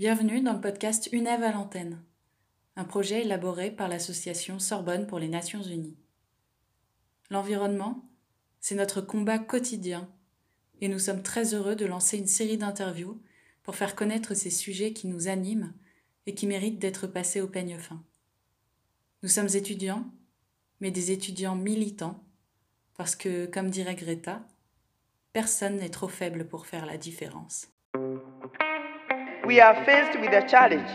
Bienvenue dans le podcast UNEV à l'antenne, un projet élaboré par l'association Sorbonne pour les Nations Unies. L'environnement, c'est notre combat quotidien et nous sommes très heureux de lancer une série d'interviews pour faire connaître ces sujets qui nous animent et qui méritent d'être passés au peigne fin. Nous sommes étudiants, mais des étudiants militants, parce que, comme dirait Greta, personne n'est trop faible pour faire la différence. We are faced with a challenge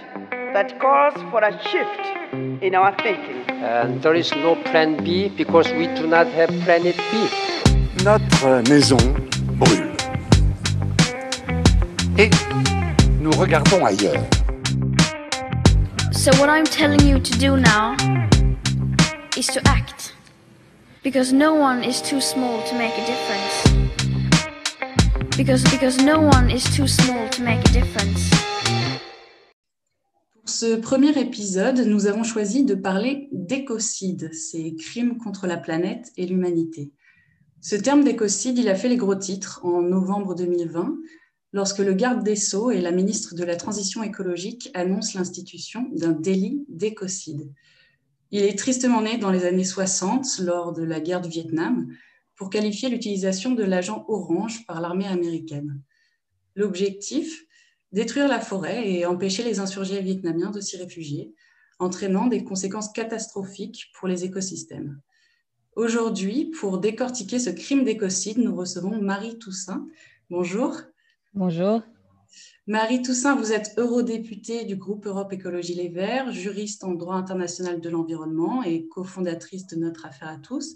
that calls for a shift in our thinking. And there is no plan B because we do not have planet B. Notre maison brûle. Et nous regardons ailleurs. So, what I'm telling you to do now is to act. Because no one is too small to make a difference. Because, no one is too small to make a difference. Pour ce premier épisode, nous avons choisi de parler d'écocide, ces crimes contre la planète et l'humanité. Ce terme d'écocide, il a fait les gros titres en novembre 2020, lorsque le garde des Sceaux et la ministre de la Transition écologique annoncent l'institution d'un délit d'écocide. Il est tristement né dans les années 60, lors de la guerre du Vietnam, pour qualifier l'utilisation de l'agent orange par l'armée américaine. L'objectif Détruire la forêt et empêcher les insurgés vietnamiens de s'y réfugier, entraînant des conséquences catastrophiques pour les écosystèmes. Aujourd'hui, pour décortiquer ce crime d'écocide, nous recevons Marie Toussaint. Bonjour. Bonjour. Marie Toussaint, vous êtes eurodéputée du groupe Europe Écologie Les Verts, juriste en droit international de l'environnement et cofondatrice de Notre Affaire à tous.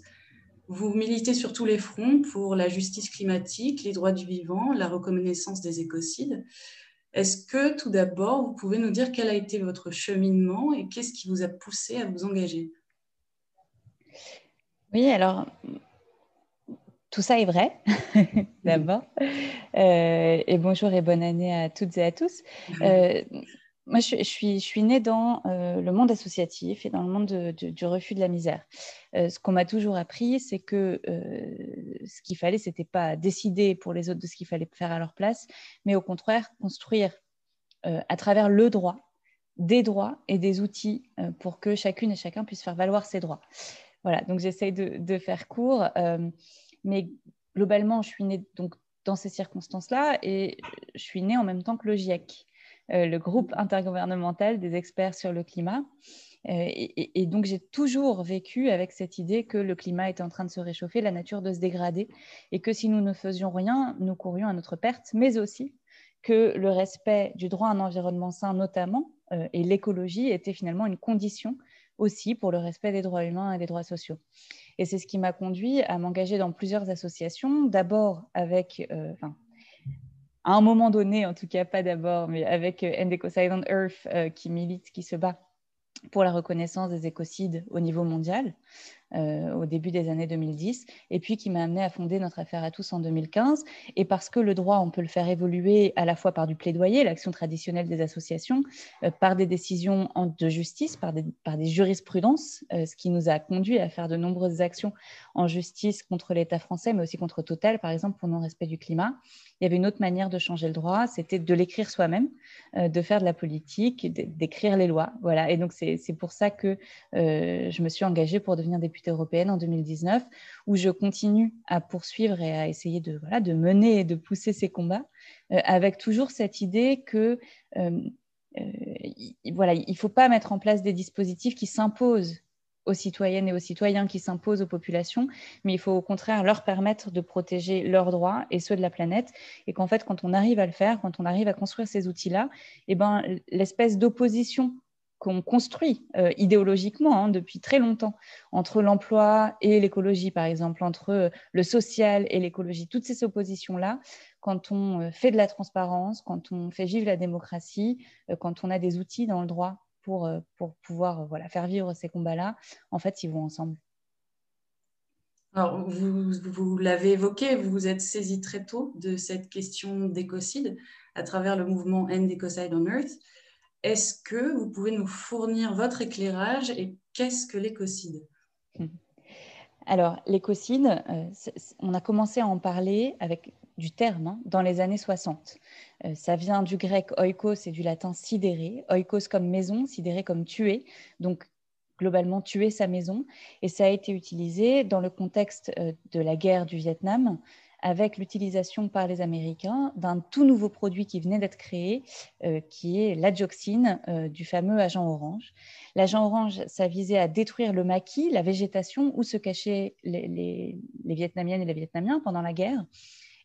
Vous militez sur tous les fronts pour la justice climatique, les droits du vivant, la reconnaissance des écocides. Est-ce que tout d'abord, vous pouvez nous dire quel a été votre cheminement et qu'est-ce qui vous a poussé à vous engager? Oui, alors tout ça est vrai, d'abord. Euh, et bonjour et bonne année à toutes et à tous. Euh, moi, je, suis, je née dans euh, le monde associatif et dans le monde de, de, du refus de la misère. Euh, ce qu'on m'a toujours appris, c'est que euh, ce qu'il fallait, c'était pas décider pour les autres de ce qu'il fallait faire à leur place, mais au contraire, construire à travers le droit des droits et des outils pour que chacune et chacun puisse faire valoir ses droits. Voilà, donc j'essaye de, de, faire court, mais globalement, je suis née donc dans ces circonstances-là et je suis née en même temps que le GIEC. Euh, le groupe intergouvernemental des experts sur le climat. Euh, et, donc, j'ai toujours vécu avec cette idée que le climat était en train de se réchauffer, la nature de se dégrader, et que si nous ne faisions rien, nous courions à notre perte, mais aussi que le respect du droit à un environnement sain, notamment, euh, et l'écologie, était finalement une condition aussi pour le respect des droits humains et des droits sociaux. Et c'est ce qui m'a conduit à m'engager dans plusieurs associations, d'abord avec, à un moment donné, en tout cas pas d'abord, mais avec euh, End on Earth euh, qui milite, qui se bat pour la reconnaissance des écocides au niveau mondial euh, au début des années 2010, et puis qui m'a amené à fonder notre affaire à tous en 2015. Et parce que le droit, on peut le faire évoluer à la fois par du plaidoyer, l'action traditionnelle des associations, par des décisions de justice, par des, jurisprudences, ce qui nous a conduit à faire de nombreuses actions en justice contre l'État français, mais aussi contre Total, par exemple, pour non-respect du climat. Il y avait une autre manière de changer le droit, c'était de l'écrire soi-même, euh, de faire de la politique, d'écrire les lois. Voilà. Et donc, c'est pour ça que euh, je me suis engagée pour devenir députée européenne en 2019, où je continue à poursuivre et à essayer de, voilà, de mener et de pousser ces combats, euh, avec toujours cette idée que voilà, il ne faut pas mettre en place des dispositifs qui s'imposent aux citoyennes et aux citoyens qui s'imposent aux populations, mais il faut au contraire leur permettre de protéger leurs droits et ceux de la planète. Et qu'en fait, quand on arrive à le faire, quand on arrive à construire ces outils-là, eh ben, l'espèce d'opposition qu'on construit euh, idéologiquement hein, depuis très longtemps entre l'emploi et l'écologie, par exemple, entre euh, le social et l'écologie, toutes ces oppositions-là, quand on euh, fait de la transparence, quand on fait vivre la démocratie, quand on a des outils dans le droit pour, euh, pour pouvoir voilà, faire vivre ces combats-là, en fait, ils vont ensemble. Alors, vous, vous l'avez évoqué, vous vous êtes saisi très tôt de cette question d'écocide à travers le mouvement End Ecocide on Earth. Est-ce que vous pouvez nous fournir votre éclairage et qu'est-ce que l'écocide? Alors, l'écocide, euh, on a commencé à en parler avec du terme hein, dans les années 60. Euh, ça vient du grec oikos et du latin sidéré. Oikos comme maison, sidéré comme tuer. Donc, globalement, tuer sa maison. Et ça a été utilisé dans le contexte euh, de la guerre du Vietnam avec l'utilisation par les Américains d'un tout nouveau produit qui venait d'être créé, euh, qui est l'adjoxine euh, du fameux agent orange. L'agent orange, ça visait à détruire le maquis, la végétation, où se cachaient les Vietnamiennes et les Vietnamiens pendant la guerre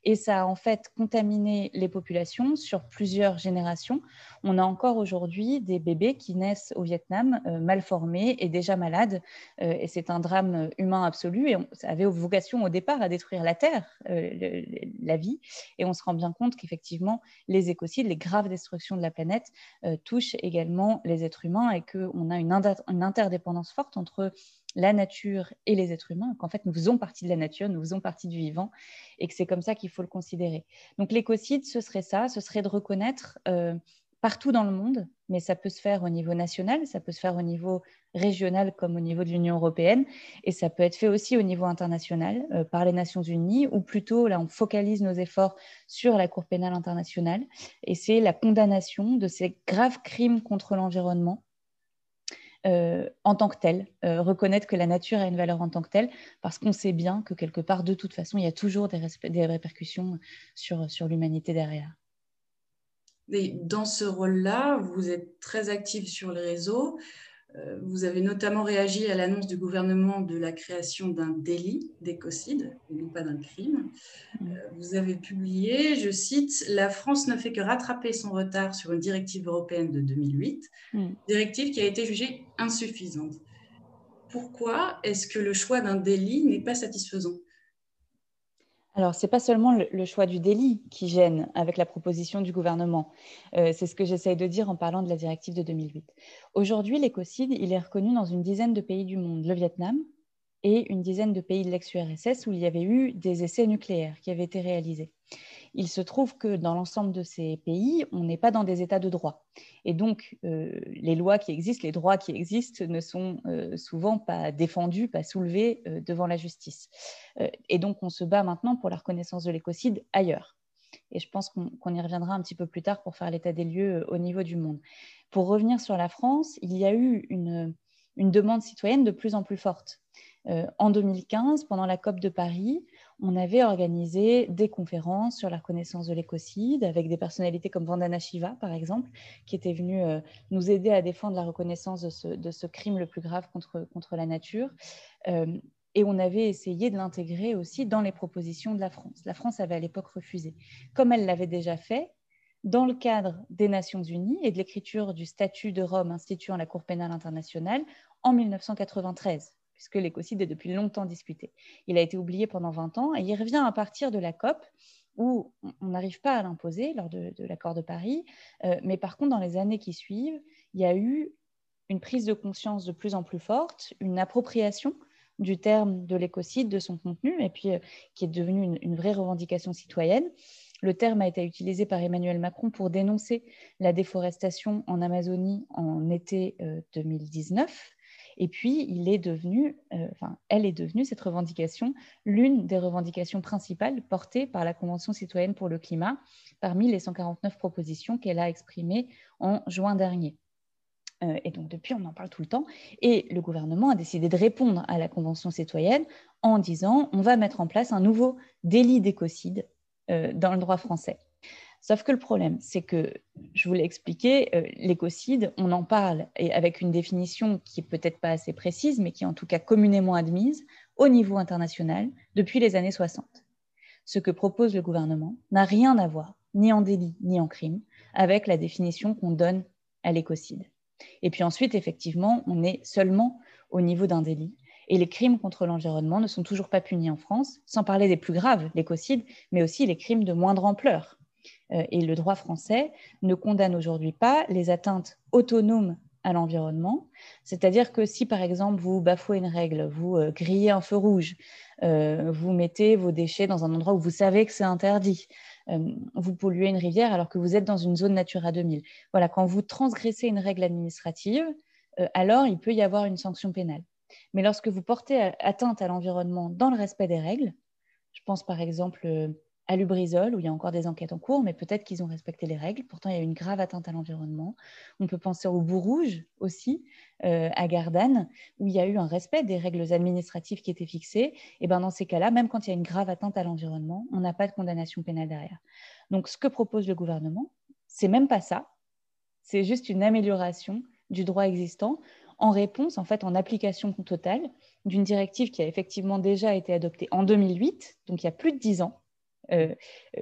et ça a en fait contaminé les populations sur plusieurs générations. On a encore aujourd'hui des bébés qui naissent au Vietnam euh, mal formés et déjà malades, euh, et c'est un drame humain absolu. Et on, ça avait vocation au départ à détruire la terre, euh, la vie, et on se rend bien compte qu'effectivement les écocides, les graves destructions de la planète touchent également les êtres humains et qu'on a une, une interdépendance forte entre la nature et les êtres humains, qu'en fait nous faisons partie de la nature, nous faisons partie du vivant, et que c'est comme ça qu'il faut le considérer. Donc l'écocide, ce serait ça, ce serait de reconnaître euh, partout dans le monde, mais ça peut se faire au niveau national, ça peut se faire au niveau régional comme au niveau de l'Union européenne, et ça peut être fait aussi au niveau international euh, par les Nations Unies, ou plutôt là on focalise nos efforts sur la Cour pénale internationale, et c'est la condamnation de ces graves crimes contre l'environnement euh, en tant que tel, euh, reconnaître que la nature a une valeur en tant que telle, parce qu'on sait bien que quelque part, de toute façon, il y a toujours des, répercussions sur, sur l'humanité derrière. Dans ce rôle-là, vous êtes très actif sur les réseaux. Euh, vous avez notamment réagi à l'annonce du gouvernement de la création d'un délit d'écocide, et non pas d'un crime. Mm. Euh, vous avez publié, je cite, La France ne fait que rattraper son retard sur une directive européenne de 2008, mm. directive qui a été jugée insuffisante. Pourquoi est-ce que le choix d'un délit n'est pas satisfaisant? Alors, ce n'est pas seulement le, choix du délit qui gêne avec la proposition du gouvernement. Euh, c'est ce que j'essaye de dire en parlant de la directive de 2008. Aujourd'hui, l'écocide, il est reconnu dans une dizaine de pays du monde. Le Vietnam, et une dizaine de pays de l'ex-URSS où il y avait eu des essais nucléaires qui avaient été réalisés. Il se trouve que dans l'ensemble de ces pays, on n'est pas dans des états de droit. Et donc, euh, les lois qui existent, les droits qui existent ne sont euh, souvent pas défendus, pas soulevés euh, devant la justice. et donc, on se bat maintenant pour la reconnaissance de l'écocide ailleurs. Et je pense qu'on y reviendra un petit peu plus tard pour faire l'état des lieux au niveau du monde. Pour revenir sur la France, il y a eu une, demande citoyenne de plus en plus forte. En 2015, pendant la COP de Paris, on avait organisé des conférences sur la reconnaissance de l'écocide avec des personnalités comme Vandana Shiva, par exemple, qui était venue euh, nous aider à défendre la reconnaissance de ce, crime le plus grave contre, contre la nature. Euh, et on avait essayé de l'intégrer aussi dans les propositions de la France. La France avait à l'époque refusé. Comme elle l'avait déjà fait, dans le cadre des Nations Unies et de l'écriture du statut de Rome instituant la Cour pénale internationale en 1993 puisque l'écocide est depuis longtemps discuté. Il a été oublié pendant 20 ans et il revient à partir de la COP où on n'arrive pas à l'imposer lors de, l'accord de Paris, euh, mais par contre, dans les années qui suivent, il y a eu une prise de conscience de plus en plus forte, une appropriation du terme de l'écocide, de son contenu, et puis euh, qui est devenu une, vraie revendication citoyenne. Le terme a été utilisé par Emmanuel Macron pour dénoncer la déforestation en Amazonie en été 2019. Et puis, euh, elle est devenue, cette revendication, l'une des revendications principales portées par la Convention citoyenne pour le climat, parmi les 149 propositions qu'elle a exprimées en juin dernier. Euh, et donc, depuis, on en parle tout le temps. Et le gouvernement a décidé de répondre à la Convention citoyenne en disant on va mettre en place un nouveau délit d'écocide euh, dans le droit français. Sauf que le problème, c'est que, je vous l'ai expliqué, euh, l'écocide, on en parle et avec une définition qui est peut-être pas assez précise, mais qui est en tout cas communément admise au niveau international depuis les années 60. Ce que propose le gouvernement n'a rien à voir, ni en délit, ni en crime, avec la définition qu'on donne à l'écocide. Et puis ensuite, effectivement, on est seulement au niveau d'un délit. Et les crimes contre l'environnement ne sont toujours pas punis en France, sans parler des plus graves, l'écocide, mais aussi les crimes de moindre ampleur, et le droit français ne condamne aujourd'hui pas les atteintes autonomes à l'environnement. C'est-à-dire que si, par exemple, vous bafouez une règle, vous euh, grillez un feu rouge, euh, vous mettez vos déchets dans un endroit où vous savez que c'est interdit, vous polluez une rivière alors que vous êtes dans une zone Natura 2000. Voilà, quand vous transgressez une règle administrative, alors il peut y avoir une sanction pénale. Mais lorsque vous portez atteinte à l'environnement dans le respect des règles, je pense par exemple à Lubrizol, où il y a encore des enquêtes en cours, mais peut-être qu'ils ont respecté les règles. Pourtant, il y a une grave atteinte à l'environnement. On peut penser au bout rouge aussi, euh, à Gardanne, où il y a eu un respect des règles administratives qui étaient fixées. Et ben, dans ces cas-là, même quand il y a une grave atteinte à l'environnement, on n'a pas de condamnation pénale derrière. Donc, ce que propose le gouvernement, c'est même pas ça. C'est juste une amélioration du droit existant en réponse, en fait, en application totale d'une directive qui a effectivement déjà été adoptée en 2008, donc il y a plus de dix ans,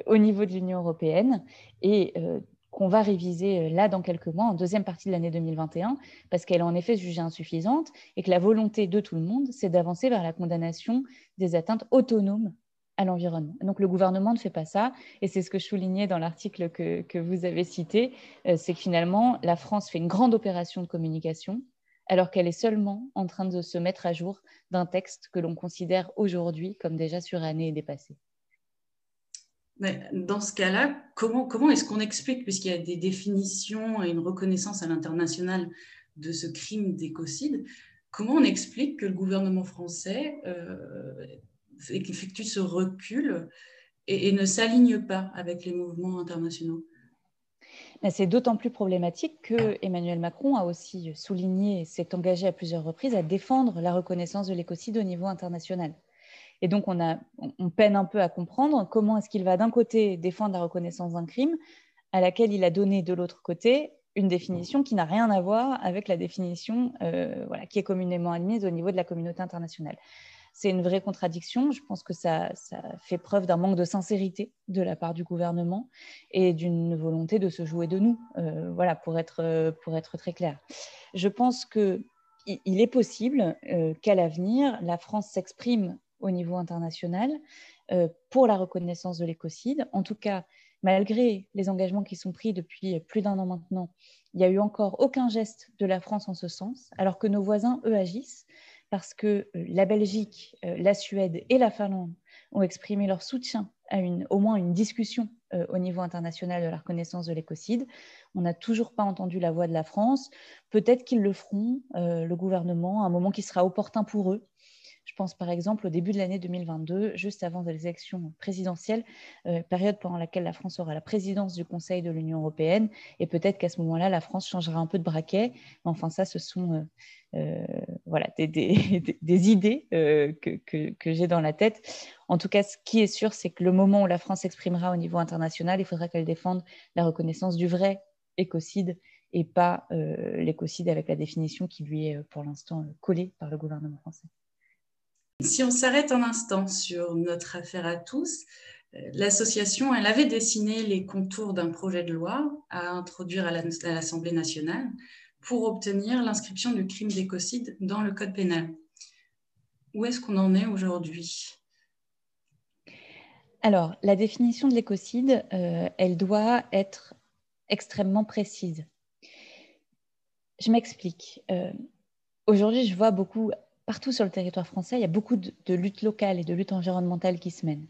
au niveau de l'Union européenne et euh, qu'on va réviser euh, là dans quelques mois, en deuxième partie de l'année 2021, parce qu'elle est en effet jugée insuffisante et que la volonté de tout le monde, c'est d'avancer vers la condamnation des atteintes autonomes à l'environnement. Donc le gouvernement ne fait pas ça, et c'est ce que je soulignais dans l'article que, que, vous avez cité, c'est que finalement, la France fait une grande opération de communication, alors qu'elle est seulement en train de se mettre à jour d'un texte que l'on considère aujourd'hui comme déjà suranné et dépassé dans ce cas-là, comment, comment est-ce qu'on explique, puisqu'il y a des définitions et une reconnaissance à l'international de ce crime d'écocide, comment on explique que le gouvernement français euh, effectue ce recul et, ne s'aligne pas avec les mouvements internationaux? C'est d'autant plus problématique que Emmanuel Macron a aussi souligné et s'est engagé à plusieurs reprises à défendre la reconnaissance de l'écocide au niveau international. Et donc, on, a, on peine un peu à comprendre comment est-ce qu'il va d'un côté défendre la reconnaissance d'un crime, à laquelle il a donné de l'autre côté une définition qui n'a rien à voir avec la définition euh, voilà, qui est communément admise au niveau de la communauté internationale. C'est une vraie contradiction. Je pense que ça, ça fait preuve d'un manque de sincérité de la part du gouvernement et d'une volonté de se jouer de nous, euh, voilà, pour être, pour être très clair. Je pense qu'il il est possible euh, qu'à l'avenir, la France s'exprime au niveau international euh, pour la reconnaissance de l'écocide. En tout cas, malgré les engagements qui sont pris depuis plus d'un an maintenant, il n'y a eu encore aucun geste de la France en ce sens, alors que nos voisins, eux, agissent parce que euh, la Belgique, euh, la Suède et la Finlande ont exprimé leur soutien à une, au moins une discussion au niveau international de la reconnaissance de l'écocide. On n'a toujours pas entendu la voix de la France. Peut-être qu'ils le feront, le gouvernement, à un moment qui sera opportun pour eux. Je pense par exemple au début de l'année 2022, juste avant les élections présidentielles, euh, période pendant laquelle la France aura la présidence du Conseil de l'Union européenne. Et peut-être qu'à ce moment-là, la France changera un peu de braquet. Mais enfin, ça, ce sont euh, euh, voilà, des, idées que, que, que j'ai dans la tête. En tout cas, ce qui est sûr, c'est que le moment où la France s'exprimera au niveau international, il faudra qu'elle défende la reconnaissance du vrai écocide et pas l'écocide avec la définition qui lui est pour l'instant collée par le gouvernement français. Si on s'arrête un instant sur notre affaire à tous, euh, l'association, elle avait dessiné les contours d'un projet de loi à introduire à l'Assemblée nationale pour obtenir l'inscription du crime d'écocide dans le code pénal. Où est-ce qu'on en est aujourd'hui? Alors, la définition de l'écocide, euh, elle doit être extrêmement précise. Je m'explique. Euh, aujourd'hui, je vois beaucoup partout sur le territoire français, il y a beaucoup de, luttes locales et de luttes environnementales qui se mènent.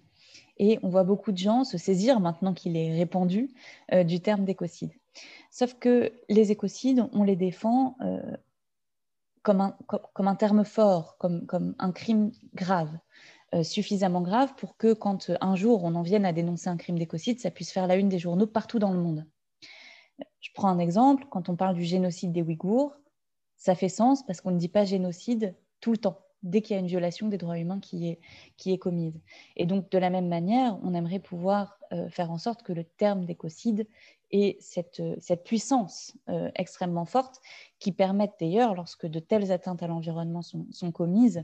Et on voit beaucoup de gens se saisir, maintenant qu'il est répandu, euh, du terme d'écocide. Sauf que les écocides, on les défend euh, comme, un, comme, un, terme fort, comme, comme un crime grave, euh, suffisamment grave pour que quand un jour on en vienne à dénoncer un crime d'écocide, ça puisse faire la une des journaux partout dans le monde. Je prends un exemple, quand on parle du génocide des Ouïghours, ça fait sens parce qu'on ne dit pas génocide tout le temps, dès qu'il y a une violation des droits humains qui est, qui est commise. Et donc, de la même manière, on aimerait pouvoir euh, faire en sorte que le terme d'écocide ait cette, cette puissance euh, extrêmement forte qui permette d'ailleurs, lorsque de telles atteintes à l'environnement sont, commises,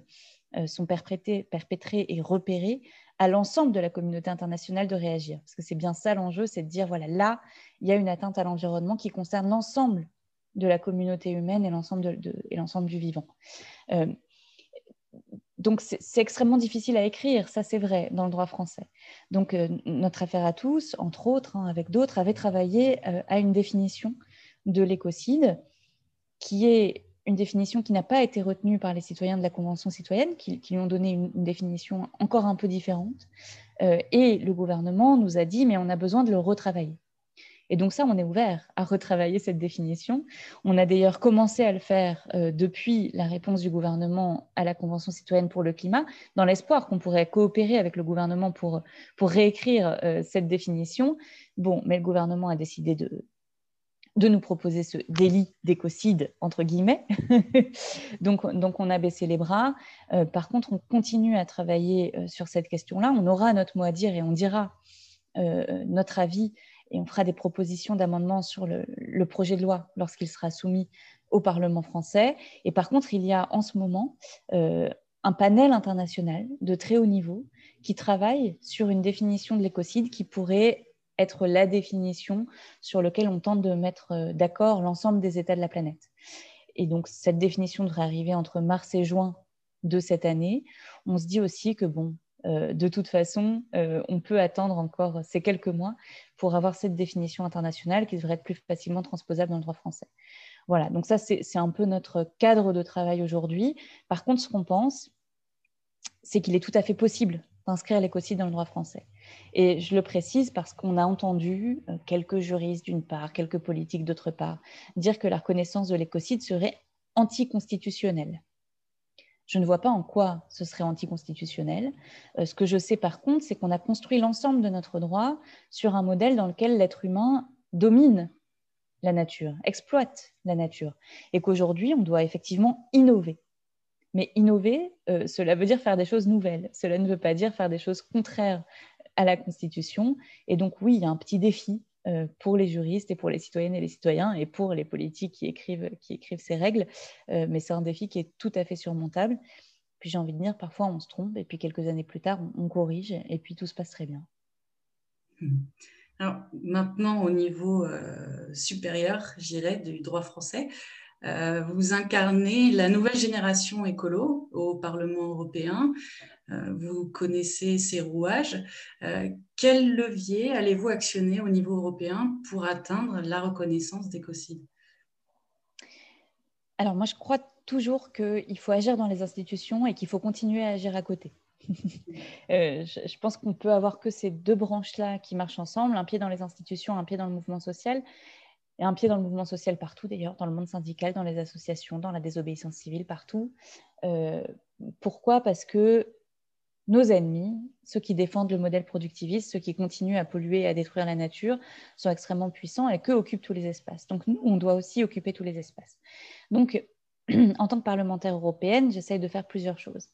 euh, sont perpétrées, et repérées, à l'ensemble de la communauté internationale de réagir. Parce que c'est bien ça l'enjeu, c'est de dire, voilà, là, il y a une atteinte à l'environnement qui concerne l'ensemble de la communauté humaine et l'ensemble de, de, et l'ensemble du vivant donc c'est extrêmement difficile à écrire, ça c'est vrai, dans le droit français. Donc euh, notre affaire à tous, entre autres, hein, avec d'autres, avait travaillé euh, à une définition de l'écocide qui est une définition qui n'a pas été retenue par les citoyens de la Convention citoyenne, qui, lui ont donné une, définition encore un peu différente. Euh, et le gouvernement nous a dit, mais on a besoin de le retravailler. Et donc ça, on est ouvert à retravailler cette définition. On a d'ailleurs commencé à le faire euh, depuis la réponse du gouvernement à la Convention citoyenne pour le climat, dans l'espoir qu'on pourrait coopérer avec le gouvernement pour, pour réécrire euh, cette définition. Bon, mais le gouvernement a décidé de, de nous proposer ce délit d'écocide, entre guillemets. donc, donc, on a baissé les bras. Euh, par contre, on continue à travailler sur cette question-là. On aura notre mot à dire et on dira notre avis et on fera des propositions d'amendement sur le, projet de loi lorsqu'il sera soumis au Parlement français. Et par contre, il y a en ce moment euh, un panel international de très haut niveau qui travaille sur une définition de l'écocide qui pourrait être la définition sur laquelle on tente de mettre euh, d'accord l'ensemble des États de la planète. Et donc, cette définition devrait arriver entre mars et juin de cette année. On se dit aussi que, bon, euh, de toute façon, euh, on peut attendre encore ces quelques mois pour avoir cette définition internationale qui devrait être plus facilement transposable dans le droit français. Voilà, donc ça, c'est un peu notre cadre de travail aujourd'hui. Par contre, ce qu'on pense, c'est qu'il est tout à fait possible d'inscrire l'écocide dans le droit français. Et je le précise parce qu'on a entendu euh, quelques juristes d'une part, quelques politiques d'autre part, dire que la reconnaissance de l'écocide serait anticonstitutionnelle. Je ne vois pas en quoi ce serait anticonstitutionnel. Euh, ce que je sais par contre, c'est qu'on a construit l'ensemble de notre droit sur un modèle dans lequel l'être humain domine la nature, exploite la nature, et qu'aujourd'hui, on doit effectivement innover. Mais innover, euh, cela veut dire faire des choses nouvelles. Cela ne veut pas dire faire des choses contraires à la Constitution. Et donc oui, il y a un petit défi pour les juristes et pour les citoyennes et les citoyens et pour les politiques qui écrivent, ces règles. Euh, mais c'est un défi qui est tout à fait surmontable. Puis j'ai envie de dire, parfois on se trompe et puis quelques années plus tard, on, corrige et puis tout se passe très bien. Alors maintenant, au niveau euh, supérieur, j'irais, du droit français, vous incarnez la nouvelle génération écolo au Parlement européen. Euh, vous connaissez ces rouages. Euh, quel levier allez-vous actionner au niveau européen pour atteindre la reconnaissance d'écocide Alors moi, je crois toujours qu'il faut agir dans les institutions et qu'il faut continuer à agir à côté. Euh, je, pense qu'on peut avoir que ces deux branches-là qui marchent ensemble, un pied dans les institutions, un pied dans le mouvement social, et un pied dans le mouvement social partout d'ailleurs, dans le monde syndical, dans les associations, dans la désobéissance civile, partout. pourquoi? Parce que nos ennemis, ceux qui défendent le modèle productiviste, ceux qui continuent à polluer et à détruire la nature, sont extrêmement puissants et qu'eux occupent tous les espaces. Donc nous, on doit aussi occuper tous les espaces. Donc, en tant que parlementaire européenne, j'essaye de faire plusieurs choses.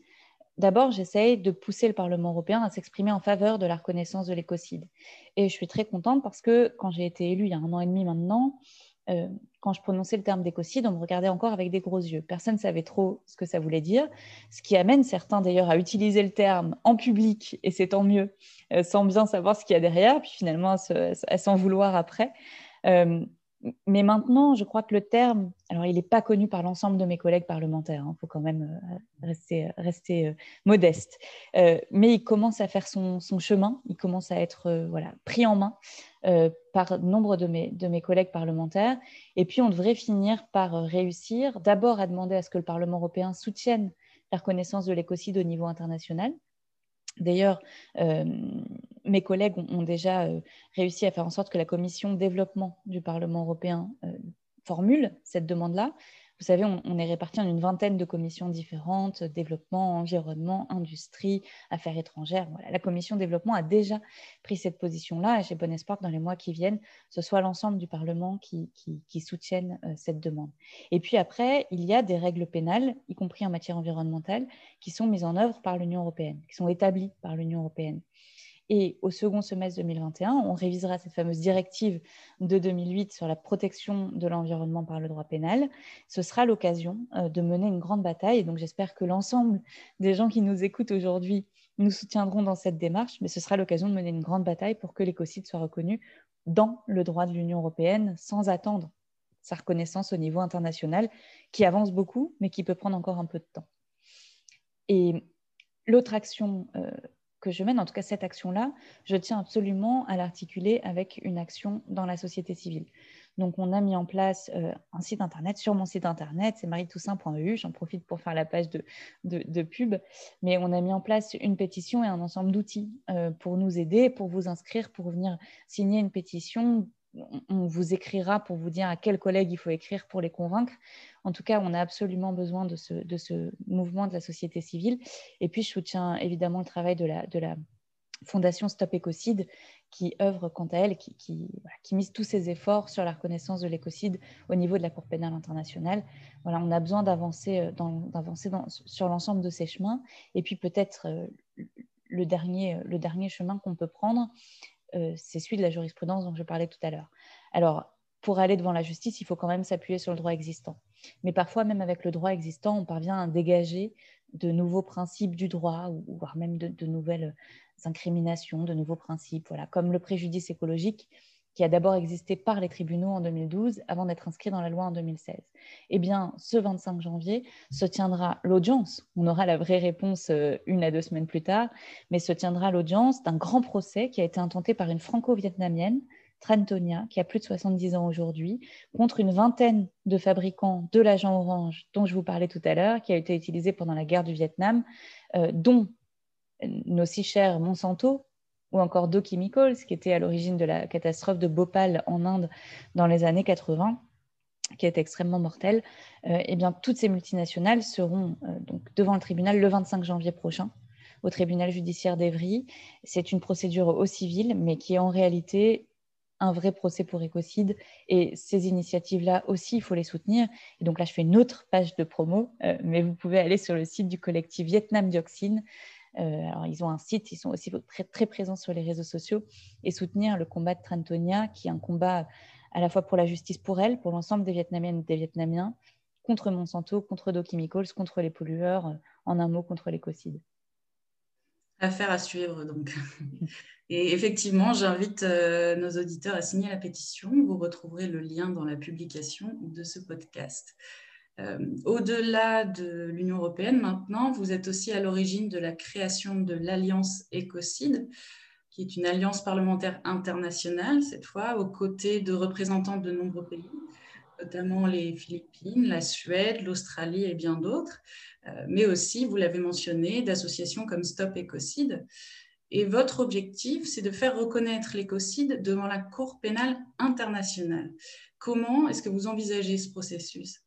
D'abord, j'essaye de pousser le Parlement européen à s'exprimer en faveur de la reconnaissance de l'écocide. Et je suis très contente parce que quand j'ai été élue il y a un an et demi maintenant, euh, quand je prononçais le terme d'écocide, on me regardait encore avec des gros yeux. Personne ne savait trop ce que ça voulait dire, ce qui amène certains d'ailleurs à utiliser le terme en public, et c'est tant mieux, euh, sans bien savoir ce qu'il y a derrière, puis finalement à s'en vouloir après. Euh, mais maintenant, je crois que le terme, alors il n'est pas connu par l'ensemble de mes collègues parlementaires, il hein, faut quand même euh, rester, rester euh, modeste, euh, mais il commence à faire son, chemin, il commence à être pris en main par nombre de mes, collègues parlementaires. Et puis, on devrait finir par réussir d'abord à demander à ce que le Parlement européen soutienne la reconnaissance de l'écocide au niveau international. D'ailleurs, euh, mes collègues ont, déjà euh, réussi à faire en sorte que la commission développement du Parlement européen euh, formule cette demande-là. Vous savez, on, est répartis en une vingtaine de commissions différentes, développement, environnement, industrie, affaires étrangères. La commission développement a déjà pris cette position-là et j'ai bon espoir que dans les mois qui viennent, ce soit l'ensemble du Parlement qui, soutienne euh, cette demande. Et puis après, il y a des règles pénales, y compris en matière environnementale, qui sont mises en œuvre par l'Union européenne, qui sont établies par l'Union européenne. Et au second semestre 2021, on révisera cette fameuse directive de 2008 sur la protection de l'environnement par le droit pénal. Ce sera l'occasion euh, de mener une grande bataille. Donc, j'espère que l'ensemble des gens qui nous écoutent aujourd'hui nous soutiendront dans cette démarche, mais ce sera l'occasion de mener une grande bataille pour que l'écocide soit reconnu dans le droit de l'Union européenne sans attendre sa reconnaissance au niveau international, qui avance beaucoup, mais qui peut prendre encore un peu de temps. Et l'autre action euh, que je mène, en tout cas cette action-là, je tiens absolument à l'articuler avec une action dans la société civile. Donc, on a mis en place euh, un site internet. Sur mon site internet, c'est marietoussaint.eu. J'en profite pour faire la page de, de, pub. Mais on a mis en place une pétition et un ensemble d'outils euh, pour nous aider, pour vous inscrire, pour venir signer une pétition on vous écrira pour vous dire à quel collègue il faut écrire pour les convaincre. En tout cas, on a absolument besoin de ce, mouvement de la société civile. Et puis, je soutiens évidemment le travail de la, Fondation Stop Écocide, qui œuvre quant à elle, qui, mise tous ses efforts sur la reconnaissance de l'écocide au niveau de la Cour pénale internationale. Voilà, on a besoin d'avancer euh, sur l'ensemble de ces chemins. Et puis peut-être euh, le, dernier, chemin qu'on peut prendre, c'est celui de la jurisprudence dont je parlais tout à l'heure. Alors, pour aller devant la justice, il faut quand même s'appuyer sur le droit existant. Mais parfois, même avec le droit existant, on parvient à dégager de nouveaux principes du droit, ou voire même de, nouvelles incriminations, de nouveaux principes, voilà, comme le préjudice écologique qui a d'abord existé par les tribunaux en 2012 avant d'être inscrit dans la loi en 2016. Eh bien, ce 25 janvier se tiendra l'audience. On aura la vraie réponse euh, une à deux semaines plus tard, mais se tiendra l'audience d'un grand procès qui a été intenté par une franco-vietnamienne, Trentonia, qui a plus de 70 ans aujourd'hui, contre une vingtaine de fabricants de l'agent orange dont je vous parlais tout à l'heure, qui a été utilisé pendant la guerre du Vietnam, euh, dont nos si chers Monsanto, ou encore Dow Chemicals, qui était à l'origine de la catastrophe de Bhopal en Inde dans les années 80 qui est extrêmement mortelle, euh, eh bien, toutes ces multinationales seront euh, donc devant le tribunal le 25 janvier prochain, au tribunal judiciaire d'Evry. C'est une procédure au civil, mais qui est en réalité un vrai procès pour écocide. Et ces initiatives-là aussi, il faut les soutenir. Et donc là, je fais une autre page de promo, euh, mais vous pouvez aller sur le site du collectif Vietnam Dioxine, alors, ils ont un site, ils sont aussi très, présents sur les réseaux sociaux et soutenir le combat de Trentonia, qui est un combat à la fois pour la justice pour elle, pour l'ensemble des Vietnamiennes et des Vietnamiens, contre Monsanto, contre Dow Chemicals, contre les pollueurs, euh, en un mot, contre l'écocide. Affaire à suivre, donc. Et effectivement, j'invite euh, nos auditeurs à signer la pétition. Vous retrouverez le lien dans la publication de ce podcast. Euh, au-delà de l'Union européenne, maintenant, vous êtes aussi à l'origine de la création de l'Alliance Écocide, qui est une alliance parlementaire internationale, cette fois, aux côtés de représentants de nombreux pays, notamment les Philippines, la Suède, l'Australie et bien d'autres, euh, mais aussi, vous l'avez mentionné, d'associations comme Stop Écocide. Et votre objectif, c'est de faire reconnaître l'écocide devant la Cour pénale internationale. Comment est-ce que vous envisagez ce processus?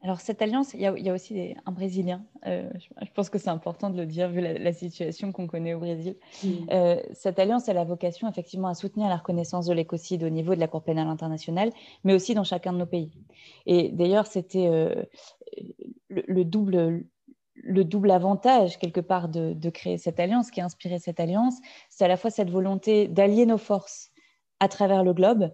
Alors, cette alliance, il y a, aussi un Brésilien. Euh, je, pense que c'est important de le dire vu la, situation qu'on connaît au Brésil. Euh, cette alliance, elle a vocation effectivement à soutenir la reconnaissance de l'écocide au niveau de la Cour pénale internationale, mais aussi dans chacun de nos pays. Et d'ailleurs, c'était euh, le, double, le double avantage, quelque part, de, de créer cette alliance, qui a inspiré cette alliance. C'est à la fois cette volonté d'allier nos forces à travers le globe,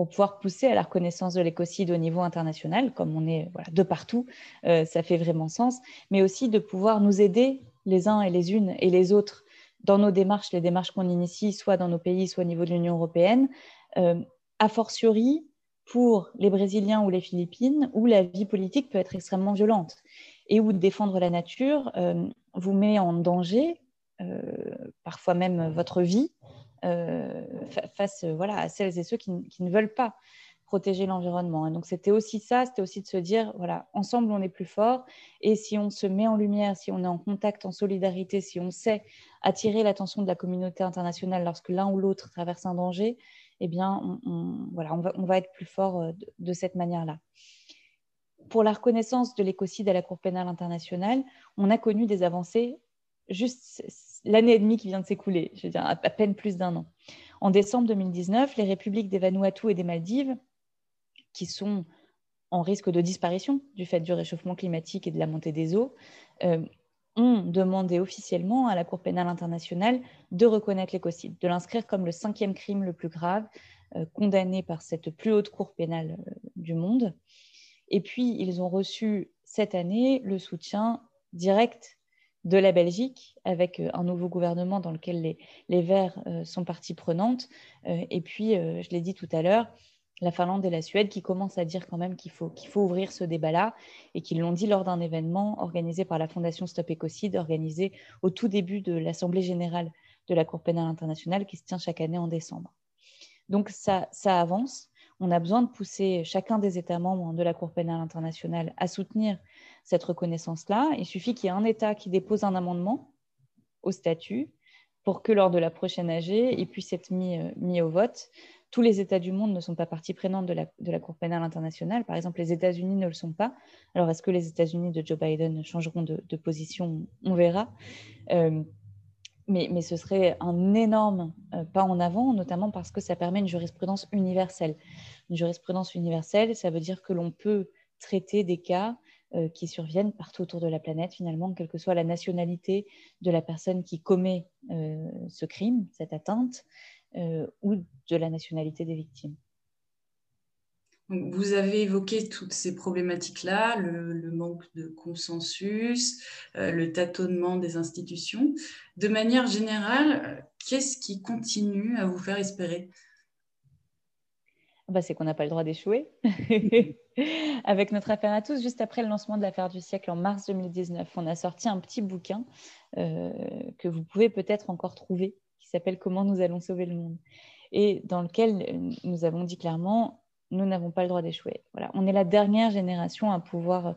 pour pouvoir pousser à la reconnaissance de l'écocide au niveau international, comme on est de partout, euh, ça fait vraiment sens, mais aussi de pouvoir nous aider les uns et les unes et les autres dans nos démarches, les démarches qu'on initie, soit dans nos pays, soit au niveau de l'Union européenne, euh, a fortiori pour les Brésiliens ou les Philippines, où la vie politique peut être extrêmement violente et où défendre la nature euh, vous met en danger, parfois même votre vie, euh, face euh, voilà, à celles et ceux qui, ne veulent pas protéger l'environnement. Et donc c'était aussi ça, c'était aussi de se dire, voilà, ensemble on est plus fort, et si on se met en lumière, si on est en contact, en solidarité, si on sait attirer l'attention de la communauté internationale lorsque l'un ou l'autre traverse un danger, eh bien, on, voilà, on, va, on va être plus fort euh, de, cette manière-là. Pour la reconnaissance de l'écocide à la Cour pénale internationale, on a connu des avancées juste l'année et demie qui vient de s'écouler, je veux dire à, peine plus d'un an. En décembre 2019, les républiques des Vanuatu et des Maldives, qui sont en risque de disparition du fait du réchauffement climatique et de la montée des eaux, euh, ont demandé officiellement à la Cour pénale internationale de reconnaître l'écocide, de l'inscrire comme le cinquième crime le plus grave, euh, condamné par cette plus haute Cour pénale euh, du monde. Et puis, ils ont reçu cette année le soutien direct de la Belgique, avec euh, un nouveau gouvernement dans lequel les, Verts euh, sont partie prenante. Euh, et puis, je l'ai dit tout à l'heure, la Finlande et la Suède qui commencent à dire quand même qu'il faut, faut ouvrir ce débat-là et qu'ils l'ont dit lors d'un événement organisé par la Fondation Stop Ecocide, organisé au tout début de l'Assemblée générale de la Cour pénale internationale qui se tient chaque année en décembre. Donc ça, ça avance. On a besoin de pousser chacun des États membres de la Cour pénale internationale à soutenir cette reconnaissance-là. Il suffit qu'il y ait un État qui dépose un amendement au statut pour que lors de la prochaine AG, il puisse être mis, euh, mis au vote. tous les États du monde ne sont pas partie prenante de la, Cour pénale internationale. Par exemple, les États-Unis ne le sont pas. Alors, est-ce que les États-Unis de Joe Biden changeront de, position? On verra. Euh, mais, ce serait un énorme euh, pas en avant, notamment parce que ça permet une jurisprudence universelle. Une jurisprudence universelle, ça veut dire que l'on peut traiter des cas qui surviennent partout autour de la planète, finalement, quelle que soit la nationalité de la personne qui commet ce crime, cette atteinte, euh, ou de la nationalité des victimes. Vous avez évoqué toutes ces problématiques-là, le, manque de consensus, euh, le tâtonnement des institutions. De manière générale, qu'est-ce qui continue à vous faire espérer? Bah, c'est qu'on n'a pas le droit d'échouer. Avec notre affaire à tous, juste après le lancement de l'affaire du siècle en mars 2019, on a sorti un petit bouquin euh, que vous pouvez peut-être encore trouver s'appelle Comment nous allons sauver le monde et dans lequel euh, nous avons dit clairement nous n'avons pas le droit d'échouer. Voilà, on est la dernière génération à pouvoir euh,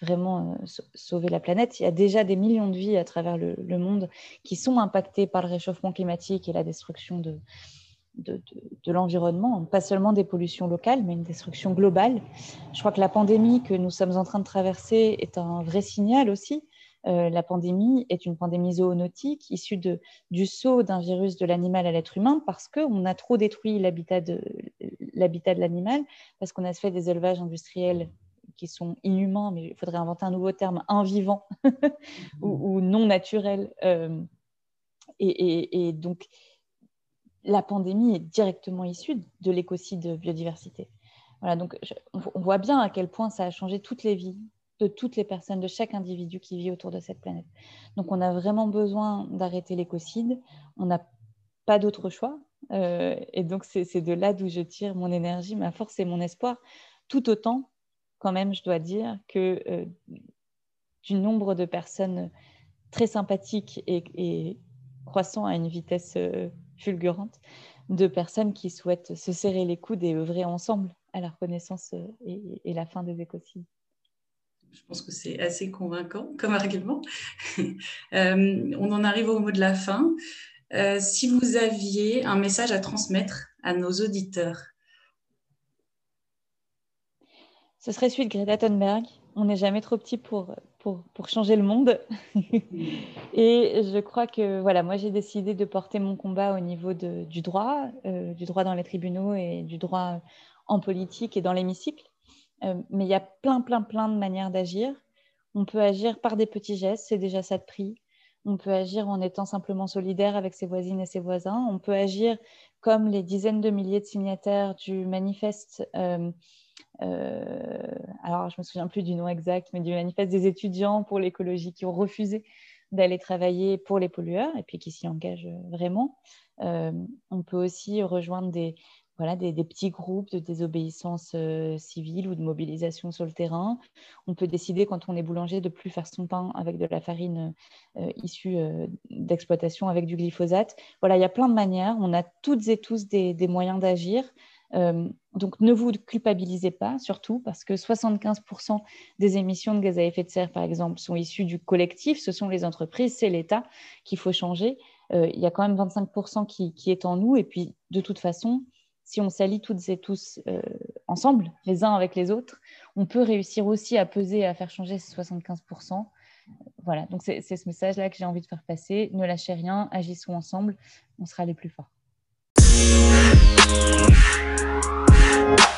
vraiment euh, sauver la planète. Il y a déjà des millions de vies à travers le, monde qui sont impactées par le réchauffement climatique et la destruction de, de, l'environnement, pas seulement des pollutions locales, mais une destruction globale. Je crois que la pandémie que nous sommes en train de traverser est un vrai signal aussi euh, la pandémie est une pandémie zoonotique issue de, du saut d'un virus de l'animal à l'être humain parce qu'on a trop détruit l'habitat de, l'animal, parce qu'on a fait des élevages industriels qui sont inhumains, mais il faudrait inventer un nouveau terme, invivant ou, non naturel. Euh, et, donc, la pandémie est directement issue de l'écocide biodiversité. Voilà, donc on voit bien à quel point ça a changé toutes les vies de toutes les personnes, de chaque individu qui vit autour de cette planète. Donc on a vraiment besoin d'arrêter l'écocide. On n'a pas d'autre choix. Euh, et donc c'est de là d'où je tire mon énergie, ma force et mon espoir. Tout autant, quand même, je dois dire que euh, du nombre de personnes très sympathiques et, croissant à une vitesse euh, fulgurante, de personnes qui souhaitent se serrer les coudes et œuvrer ensemble à la reconnaissance et, et la fin des écocides. Je pense que c'est assez convaincant comme argument. Euh, on en arrive au mot de la fin. Euh, si vous aviez un message à transmettre à nos auditeurs Ce serait celui de Greta Thunberg. On n'est jamais trop petit pour, pour, changer le monde. Et je crois que voilà, moi j'ai décidé de porter mon combat au niveau du droit, euh, du droit dans les tribunaux et du droit en politique et dans l'hémicycle. Euh, mais il y a plein, plein, plein de manières d'agir. On peut agir par des petits gestes, c'est déjà ça de prix. On peut agir en étant simplement solidaire avec ses voisines et ses voisins. On peut agir comme les dizaines de milliers de signataires du manifeste. Euh, alors, je me souviens plus du nom exact, mais du manifeste des étudiants pour l'écologie qui ont refusé d'aller travailler pour les pollueurs et puis qui s'y engagent vraiment. on peut aussi rejoindre des, voilà, des, petits groupes de désobéissance euh, civile ou de mobilisation sur le terrain. On peut décider, quand on est boulanger, de plus faire son pain avec de la farine euh, issue euh, d'exploitation avec du glyphosate. Voilà, il y a plein de manières. On a toutes et tous des, moyens d'agir. Donc, ne vous culpabilisez pas, surtout parce que 75% des émissions de gaz à effet de serre, par exemple, sont issues du collectif. Ce sont les entreprises, c'est l'État qu'il faut changer. il y a quand même 25% qui, est en nous. Et puis, de toute façon, si on s'allie toutes et tous euh, ensemble, les uns avec les autres, on peut réussir aussi à peser à faire changer ces 75%. Voilà, donc c'est ce message-là que j'ai envie de faire passer. Ne lâchez rien, agissons ensemble, on sera les plus forts. you.